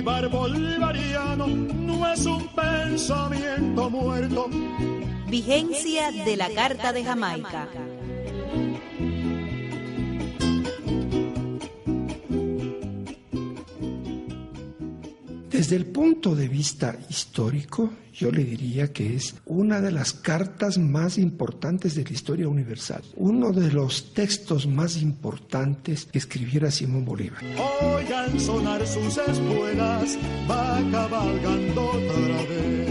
Bolívar bolivariano no es un pensamiento muerto. Vigencia de la Carta de Jamaica. Desde el punto de vista histórico, yo le diría que es una de las cartas más importantes de la historia universal, uno de los textos más importantes que escribiera Simón Bolívar. Oigan sonar sus espuelas, va cabalgando otra vez.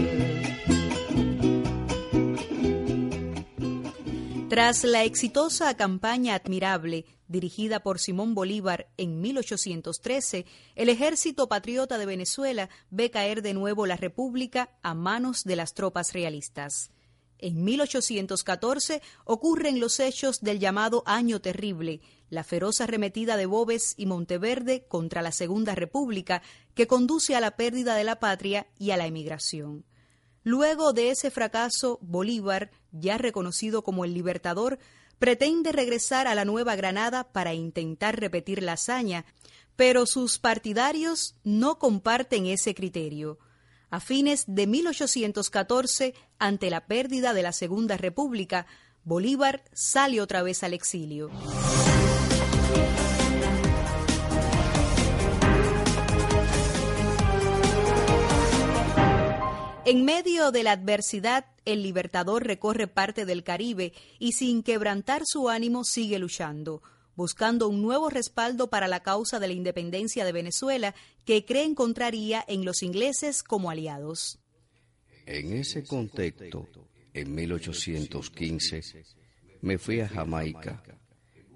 Tras la exitosa campaña admirable dirigida por Simón Bolívar en 1813, el ejército patriota de Venezuela ve caer de nuevo la República a manos de las tropas realistas. En 1814 ocurren los hechos del llamado Año Terrible, la feroz arremetida de Bobes y Monteverde contra la Segunda República, que conduce a la pérdida de la patria y a la emigración. Luego de ese fracaso, Bolívar, ya reconocido como el libertador, pretende regresar a la Nueva Granada para intentar repetir la hazaña, pero sus partidarios no comparten ese criterio. A fines de 1814, ante la pérdida de la Segunda República, Bolívar sale otra vez al exilio. En medio de la adversidad, el libertador recorre parte del Caribe y sin quebrantar su ánimo sigue luchando, buscando un nuevo respaldo para la causa de la independencia de Venezuela que cree encontraría en los ingleses como aliados. En ese contexto, en 1815, me fui a Jamaica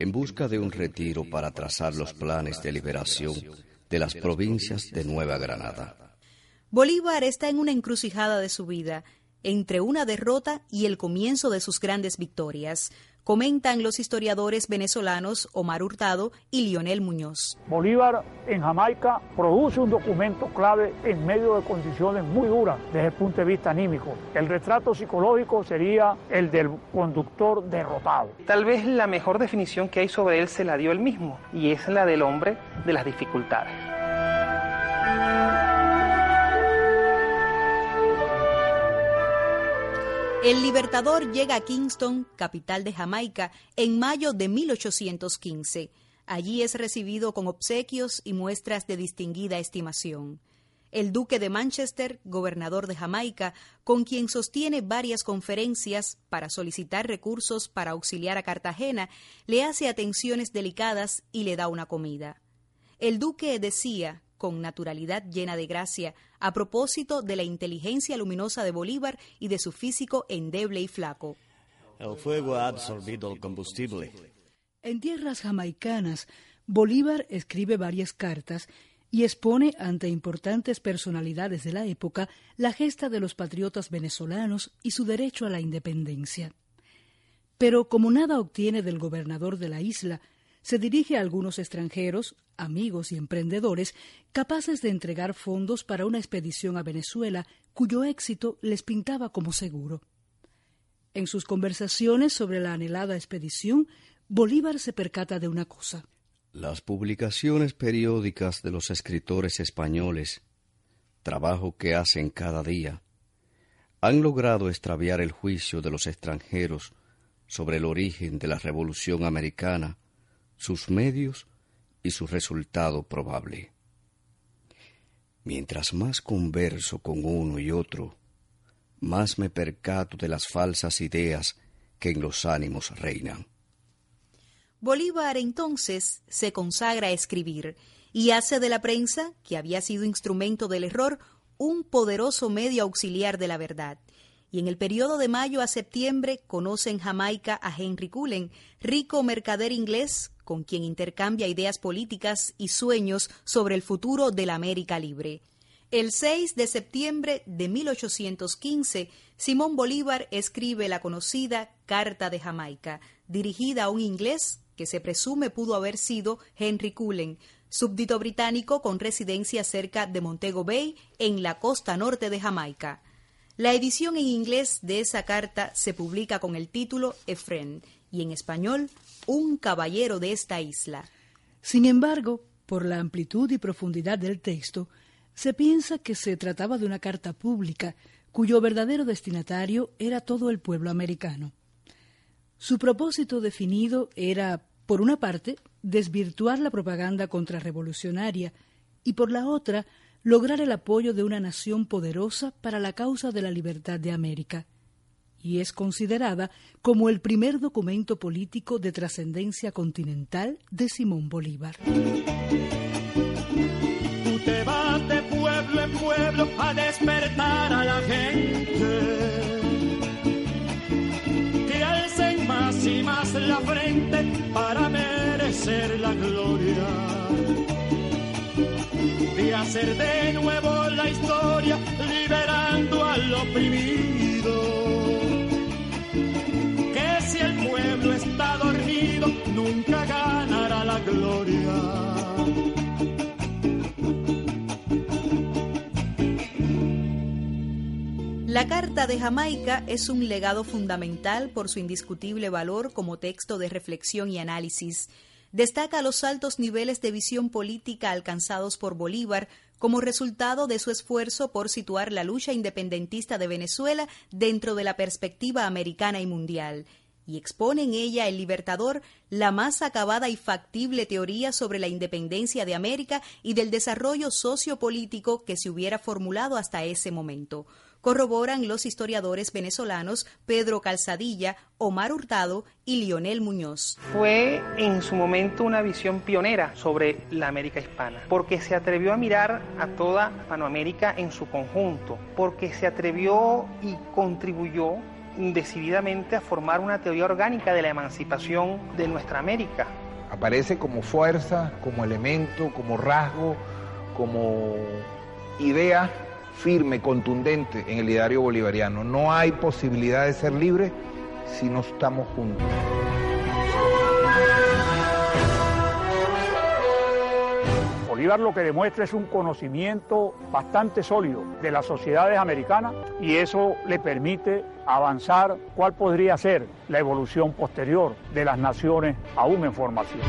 en busca de un retiro para trazar los planes de liberación de las provincias de Nueva Granada. Bolívar está en una encrucijada de su vida, entre una derrota y el comienzo de sus grandes victorias, comentan los historiadores venezolanos Omar Hurtado y Lionel Muñoz. Bolívar en Jamaica produce un documento clave en medio de condiciones muy duras desde el punto de vista anímico. El retrato psicológico sería el del conductor derrotado. Tal vez la mejor definición que hay sobre él se la dio él mismo, y es la del hombre de las dificultades. El Libertador llega a Kingston, capital de Jamaica, en mayo de 1815. Allí es recibido con obsequios y muestras de distinguida estimación. El duque de Manchester, gobernador de Jamaica, con quien sostiene varias conferencias para solicitar recursos para auxiliar a Cartagena, le hace atenciones delicadas y le da una comida. El duque decía con naturalidad llena de gracia, a propósito de la inteligencia luminosa de Bolívar y de su físico endeble y flaco. El fuego ha absorbido el combustible. En tierras jamaicanas, Bolívar escribe varias cartas y expone ante importantes personalidades de la época la gesta de los patriotas venezolanos y su derecho a la independencia. Pero como nada obtiene del gobernador de la isla, se dirige a algunos extranjeros, amigos y emprendedores capaces de entregar fondos para una expedición a Venezuela cuyo éxito les pintaba como seguro. En sus conversaciones sobre la anhelada expedición, Bolívar se percata de una cosa. Las publicaciones periódicas de los escritores españoles, trabajo que hacen cada día, han logrado extraviar el juicio de los extranjeros sobre el origen de la Revolución Americana sus medios y su resultado probable. Mientras más converso con uno y otro, más me percato de las falsas ideas que en los ánimos reinan. Bolívar entonces se consagra a escribir y hace de la prensa, que había sido instrumento del error, un poderoso medio auxiliar de la verdad y en el periodo de mayo a septiembre conoce en Jamaica a Henry Cullen, rico mercader inglés con quien intercambia ideas políticas y sueños sobre el futuro de la América libre. El 6 de septiembre de 1815, Simón Bolívar escribe la conocida Carta de Jamaica, dirigida a un inglés que se presume pudo haber sido Henry Cullen, súbdito británico con residencia cerca de Montego Bay, en la costa norte de Jamaica. La edición en inglés de esa carta se publica con el título Efren y en español Un caballero de esta isla. Sin embargo, por la amplitud y profundidad del texto, Se piensa que se trataba de una carta pública cuyo verdadero destinatario era todo el pueblo americano. Su propósito definido era, por una parte, desvirtuar la propaganda contrarrevolucionaria y, por la otra, lograr el apoyo de una nación poderosa para la causa de la libertad de América, y es considerada como el primer documento político de trascendencia continental de Simón Bolívar. Tú te vas de pueblo en pueblo a despertar a la gente. Que alcen más y más la frente para merecer la gloria de hacer de nuevo la historia liberando al oprimido. La Carta de Jamaica es un legado fundamental por su indiscutible valor como texto de reflexión y análisis. Destaca los altos niveles de visión política alcanzados por Bolívar como resultado de su esfuerzo por situar la lucha independentista de Venezuela dentro de la perspectiva americana y mundial, y expone en ella el Libertador la más acabada y factible teoría sobre la independencia de América y del desarrollo sociopolítico que se hubiera formulado hasta ese momento corroboran los historiadores venezolanos Pedro Calzadilla, Omar Hurtado y Lionel Muñoz. Fue en su momento una visión pionera sobre la América hispana, porque se atrevió a mirar a toda Hispanoamérica en su conjunto, porque se atrevió y contribuyó decididamente a formar una teoría orgánica de la emancipación de nuestra América. Aparece como fuerza, como elemento, como rasgo, como idea firme, contundente en el ideario bolivariano. No hay posibilidad de ser libre si no estamos juntos. Bolívar lo que demuestra es un conocimiento bastante sólido de las sociedades americanas y eso le permite avanzar cuál podría ser la evolución posterior de las naciones aún en formación.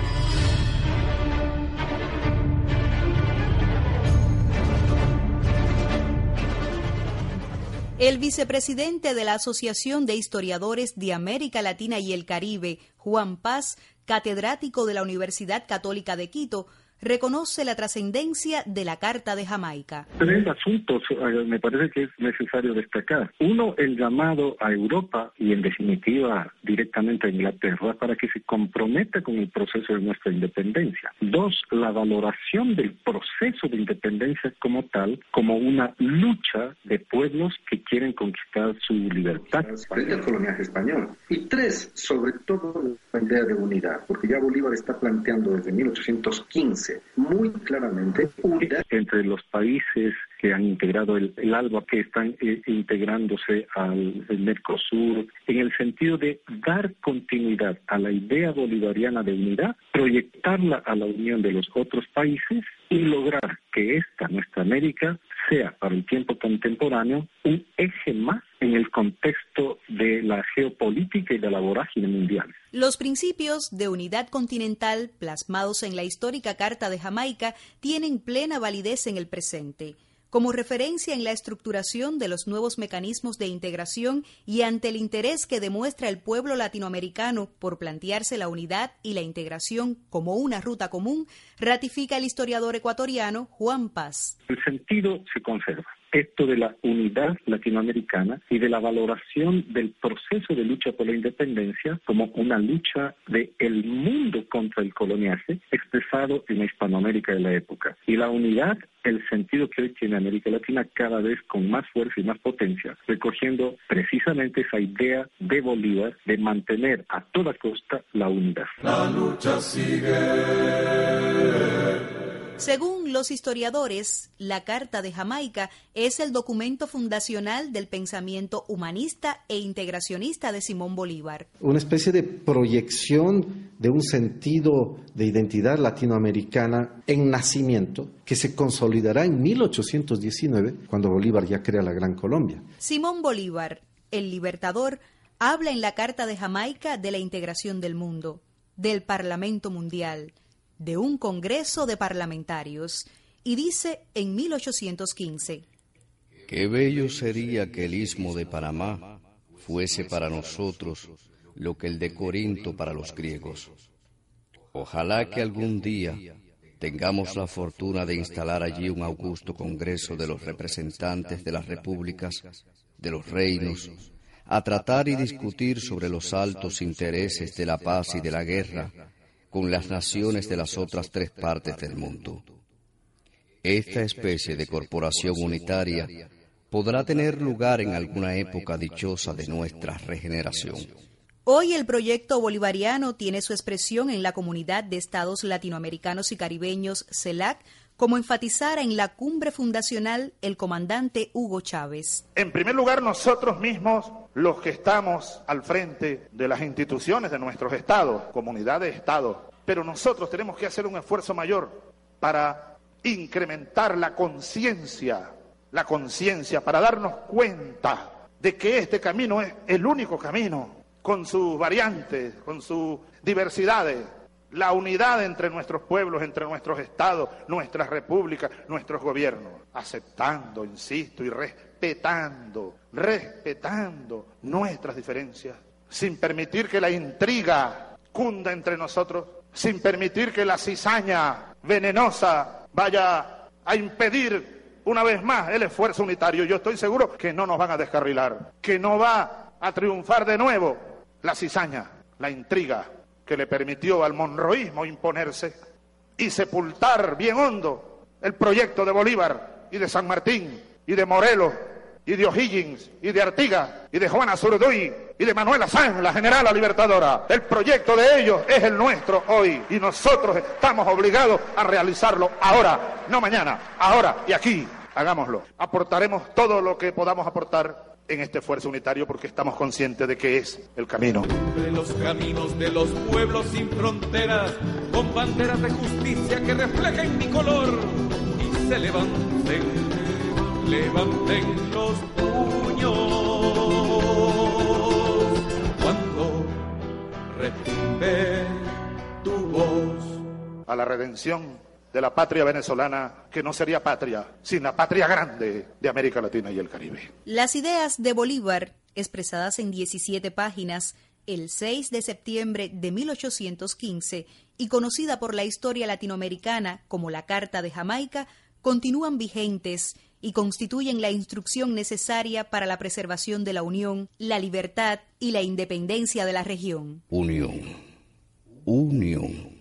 El vicepresidente de la Asociación de Historiadores de América Latina y el Caribe, Juan Paz, catedrático de la Universidad Católica de Quito, reconoce la trascendencia de la Carta de Jamaica. Tres asuntos eh, me parece que es necesario destacar. Uno, el llamado a Europa y en definitiva directamente a Inglaterra para que se comprometa con el proceso de nuestra independencia. Dos, la valoración del proceso de independencia como tal, como una lucha de pueblos que quieren conquistar su libertad. Frente al coloniaje español. Y tres, sobre todo idea de unidad, porque ya Bolívar está planteando desde 1815 muy claramente unidad entre los países que han integrado el, ALBA, que están eh, integrándose al Mercosur, en el sentido de dar continuidad a la idea bolivariana de unidad, proyectarla a la unión de los otros países y lograr que esta, nuestra América, sea para el tiempo contemporáneo un eje más en el contexto de la geopolítica y de la vorágine mundial. Los principios de unidad continental plasmados en la histórica Carta de Jamaica tienen plena validez en el presente como referencia en la estructuración de los nuevos mecanismos de integración y ante el interés que demuestra el pueblo latinoamericano por plantearse la unidad y la integración como una ruta común, ratifica el historiador ecuatoriano Juan Paz. El sentido se conserva esto de la unidad latinoamericana y de la valoración del proceso de lucha por la independencia como una lucha del el mundo contra el coloniaje expresado en la Hispanoamérica de la época. Y la unidad, el sentido que hoy tiene América Latina cada vez con más fuerza y más potencia, recogiendo precisamente esa idea de Bolívar de mantener a toda costa la unidad. La lucha sigue. Según los historiadores, la Carta de Jamaica es el documento fundacional del pensamiento humanista e integracionista de Simón Bolívar. Una especie de proyección de un sentido de identidad latinoamericana en nacimiento que se consolidará en 1819 cuando Bolívar ya crea la Gran Colombia. Simón Bolívar, el libertador, habla en la Carta de Jamaica de la integración del mundo, del Parlamento Mundial, de un Congreso de Parlamentarios y dice en 1815. Qué bello sería que el istmo de Panamá fuese para nosotros lo que el de Corinto para los griegos. Ojalá que algún día tengamos la fortuna de instalar allí un augusto Congreso de los representantes de las repúblicas, de los reinos, a tratar y discutir sobre los altos intereses de la paz y de la guerra con las naciones de las otras tres partes del mundo. Esta especie de corporación unitaria podrá tener lugar en alguna época dichosa de nuestra regeneración. Hoy el proyecto bolivariano tiene su expresión en la Comunidad de Estados Latinoamericanos y Caribeños, CELAC, como enfatizara en la cumbre fundacional el comandante Hugo Chávez. En primer lugar, nosotros mismos, los que estamos al frente de las instituciones de nuestros estados, comunidad de estados, pero nosotros tenemos que hacer un esfuerzo mayor para incrementar la conciencia, la conciencia, para darnos cuenta de que este camino es el único camino, con sus variantes, con sus diversidades, la unidad entre nuestros pueblos, entre nuestros estados, nuestras repúblicas, nuestros gobiernos, aceptando, insisto, y respetando, respetando nuestras diferencias, sin permitir que la intriga cunda entre nosotros, sin permitir que la cizaña venenosa vaya a impedir una vez más el esfuerzo unitario. Yo estoy seguro que no nos van a descarrilar, que no va a triunfar de nuevo la cizaña, la intriga que le permitió al monroísmo imponerse y sepultar bien hondo el proyecto de Bolívar y de San Martín y de Morelos y de O'Higgins y de Artigas y de Juana Zurduy y de Manuela Sanz, la generala libertadora. El proyecto de ellos es el nuestro hoy y nosotros estamos obligados a realizarlo ahora, no mañana, ahora y aquí. Hagámoslo. Aportaremos todo lo que podamos aportar en este esfuerzo unitario porque estamos conscientes de que es el camino. De los caminos de los pueblos sin fronteras, con banderas de justicia que reflejen mi color y se levanten, levanten los puños cuando retumbe tu voz. A la redención de la patria venezolana, que no sería patria sin la patria grande de América Latina y el Caribe. Las ideas de Bolívar, expresadas en 17 páginas, el 6 de septiembre de 1815 y conocida por la historia latinoamericana como la Carta de Jamaica, continúan vigentes y constituyen la instrucción necesaria para la preservación de la unión, la libertad y la independencia de la región. Unión. Unión.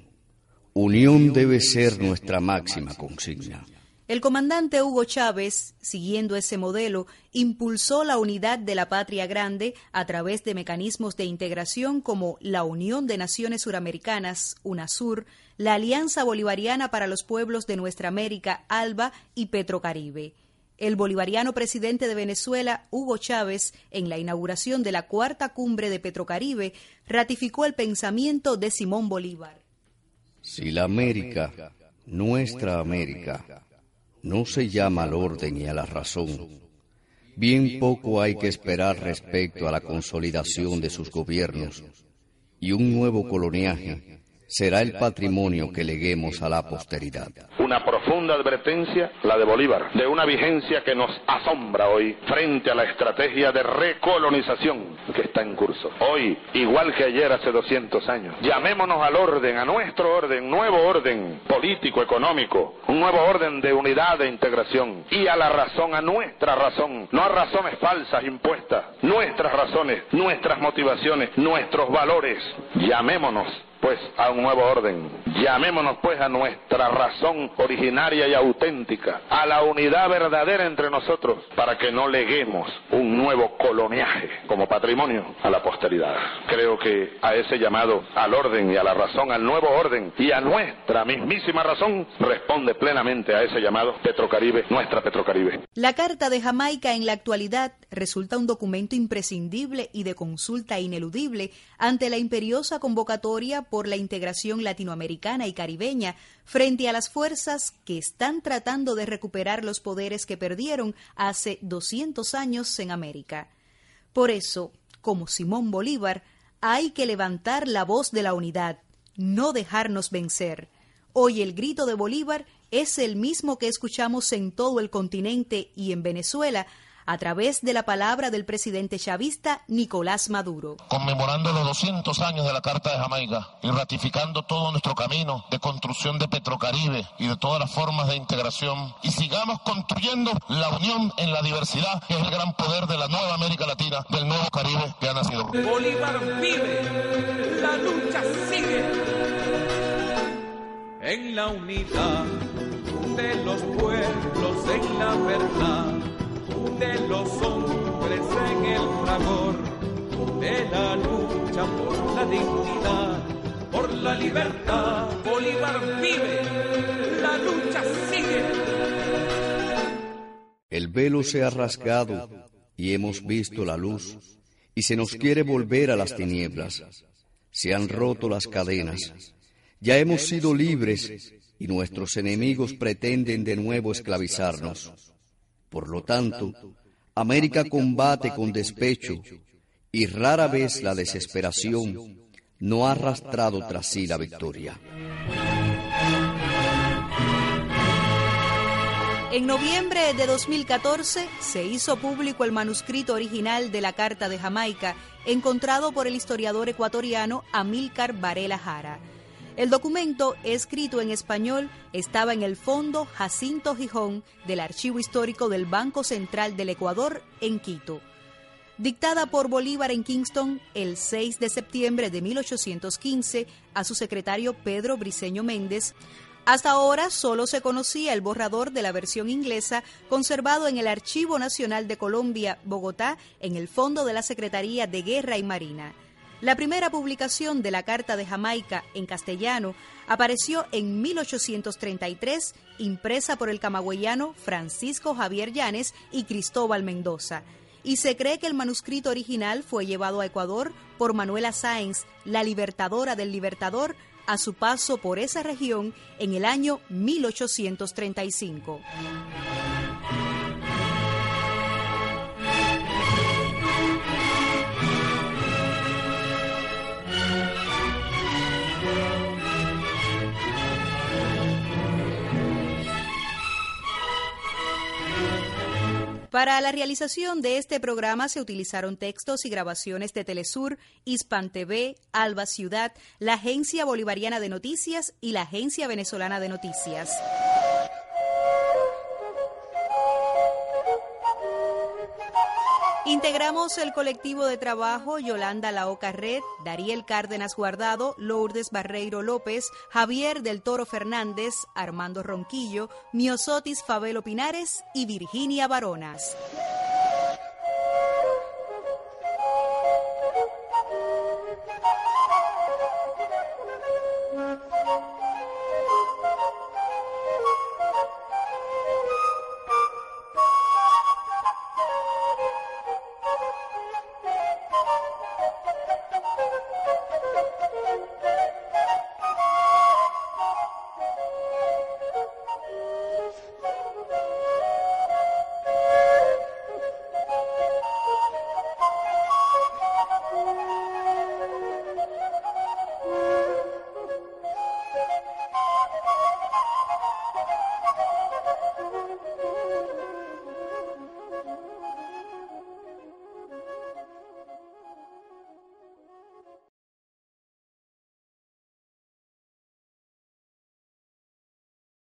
Unión debe ser nuestra máxima consigna. El comandante Hugo Chávez, siguiendo ese modelo, impulsó la unidad de la patria grande a través de mecanismos de integración como la Unión de Naciones Suramericanas, UNASUR, la Alianza Bolivariana para los Pueblos de Nuestra América, ALBA y Petrocaribe. El bolivariano presidente de Venezuela, Hugo Chávez, en la inauguración de la cuarta cumbre de Petrocaribe, ratificó el pensamiento de Simón Bolívar. Si la América, nuestra América, no se llama al orden y a la razón, bien poco hay que esperar respecto a la consolidación de sus gobiernos y un nuevo coloniaje será el patrimonio que leguemos a la posteridad. Una profunda advertencia, la de Bolívar, de una vigencia que nos asombra hoy frente a la estrategia de recolonización que está en curso. Hoy, igual que ayer hace 200 años, llamémonos al orden, a nuestro orden, nuevo orden político, económico, un nuevo orden de unidad, de integración, y a la razón, a nuestra razón, no a razones falsas impuestas, nuestras razones, nuestras motivaciones, nuestros valores. Llamémonos pues a un nuevo orden. Llamémonos pues a nuestra razón originaria y auténtica, a la unidad verdadera entre nosotros, para que no leguemos un nuevo coloniaje como patrimonio a la posteridad. Creo que a ese llamado al orden y a la razón, al nuevo orden y a nuestra mismísima razón, responde plenamente a ese llamado Petrocaribe, nuestra Petrocaribe. La Carta de Jamaica en la actualidad resulta un documento imprescindible y de consulta ineludible ante la imperiosa convocatoria por la integración latinoamericana y caribeña frente a las fuerzas que están tratando de recuperar los poderes que perdieron hace 200 años en América. Por eso, como Simón Bolívar, hay que levantar la voz de la unidad, no dejarnos vencer. Hoy el grito de Bolívar es el mismo que escuchamos en todo el continente y en Venezuela a través de la palabra del presidente chavista Nicolás Maduro. Conmemorando los 200 años de la Carta de Jamaica y ratificando todo nuestro camino de construcción de Petrocaribe y de todas las formas de integración y sigamos construyendo la unión en la diversidad que es el gran poder de la nueva América Latina, del nuevo Caribe que ha nacido. Bolívar vive, la lucha sigue en la unidad de los pueblos, en la verdad de los hombres en el fragor de la lucha por la dignidad, por la libertad. Bolívar vive, la lucha sigue. El velo se ha rasgado y hemos visto la luz y se nos quiere volver a las tinieblas. Se han roto las cadenas. Ya hemos sido libres y nuestros enemigos pretenden de nuevo esclavizarnos. Por lo tanto, América combate con despecho y rara vez la desesperación no ha arrastrado tras sí la victoria. En noviembre de 2014 se hizo público el manuscrito original de la Carta de Jamaica, encontrado por el historiador ecuatoriano Amílcar Varela Jara. El documento, escrito en español, estaba en el fondo Jacinto Gijón del Archivo Histórico del Banco Central del Ecuador en Quito. Dictada por Bolívar en Kingston el 6 de septiembre de 1815 a su secretario Pedro Briceño Méndez, hasta ahora solo se conocía el borrador de la versión inglesa conservado en el Archivo Nacional de Colombia, Bogotá, en el fondo de la Secretaría de Guerra y Marina. La primera publicación de la Carta de Jamaica en castellano apareció en 1833, impresa por el camagüeyano Francisco Javier Llanes y Cristóbal Mendoza. Y se cree que el manuscrito original fue llevado a Ecuador por Manuela Sáenz, la libertadora del Libertador, a su paso por esa región en el año 1835. Para la realización de este programa se utilizaron textos y grabaciones de Telesur, Hispan TV, Alba Ciudad, la Agencia Bolivariana de Noticias y la Agencia Venezolana de Noticias. Integramos el colectivo de trabajo Yolanda Laoca Red, Dariel Cárdenas Guardado, Lourdes Barreiro López, Javier del Toro Fernández, Armando Ronquillo, Miosotis Fabelo Pinares y Virginia Baronas.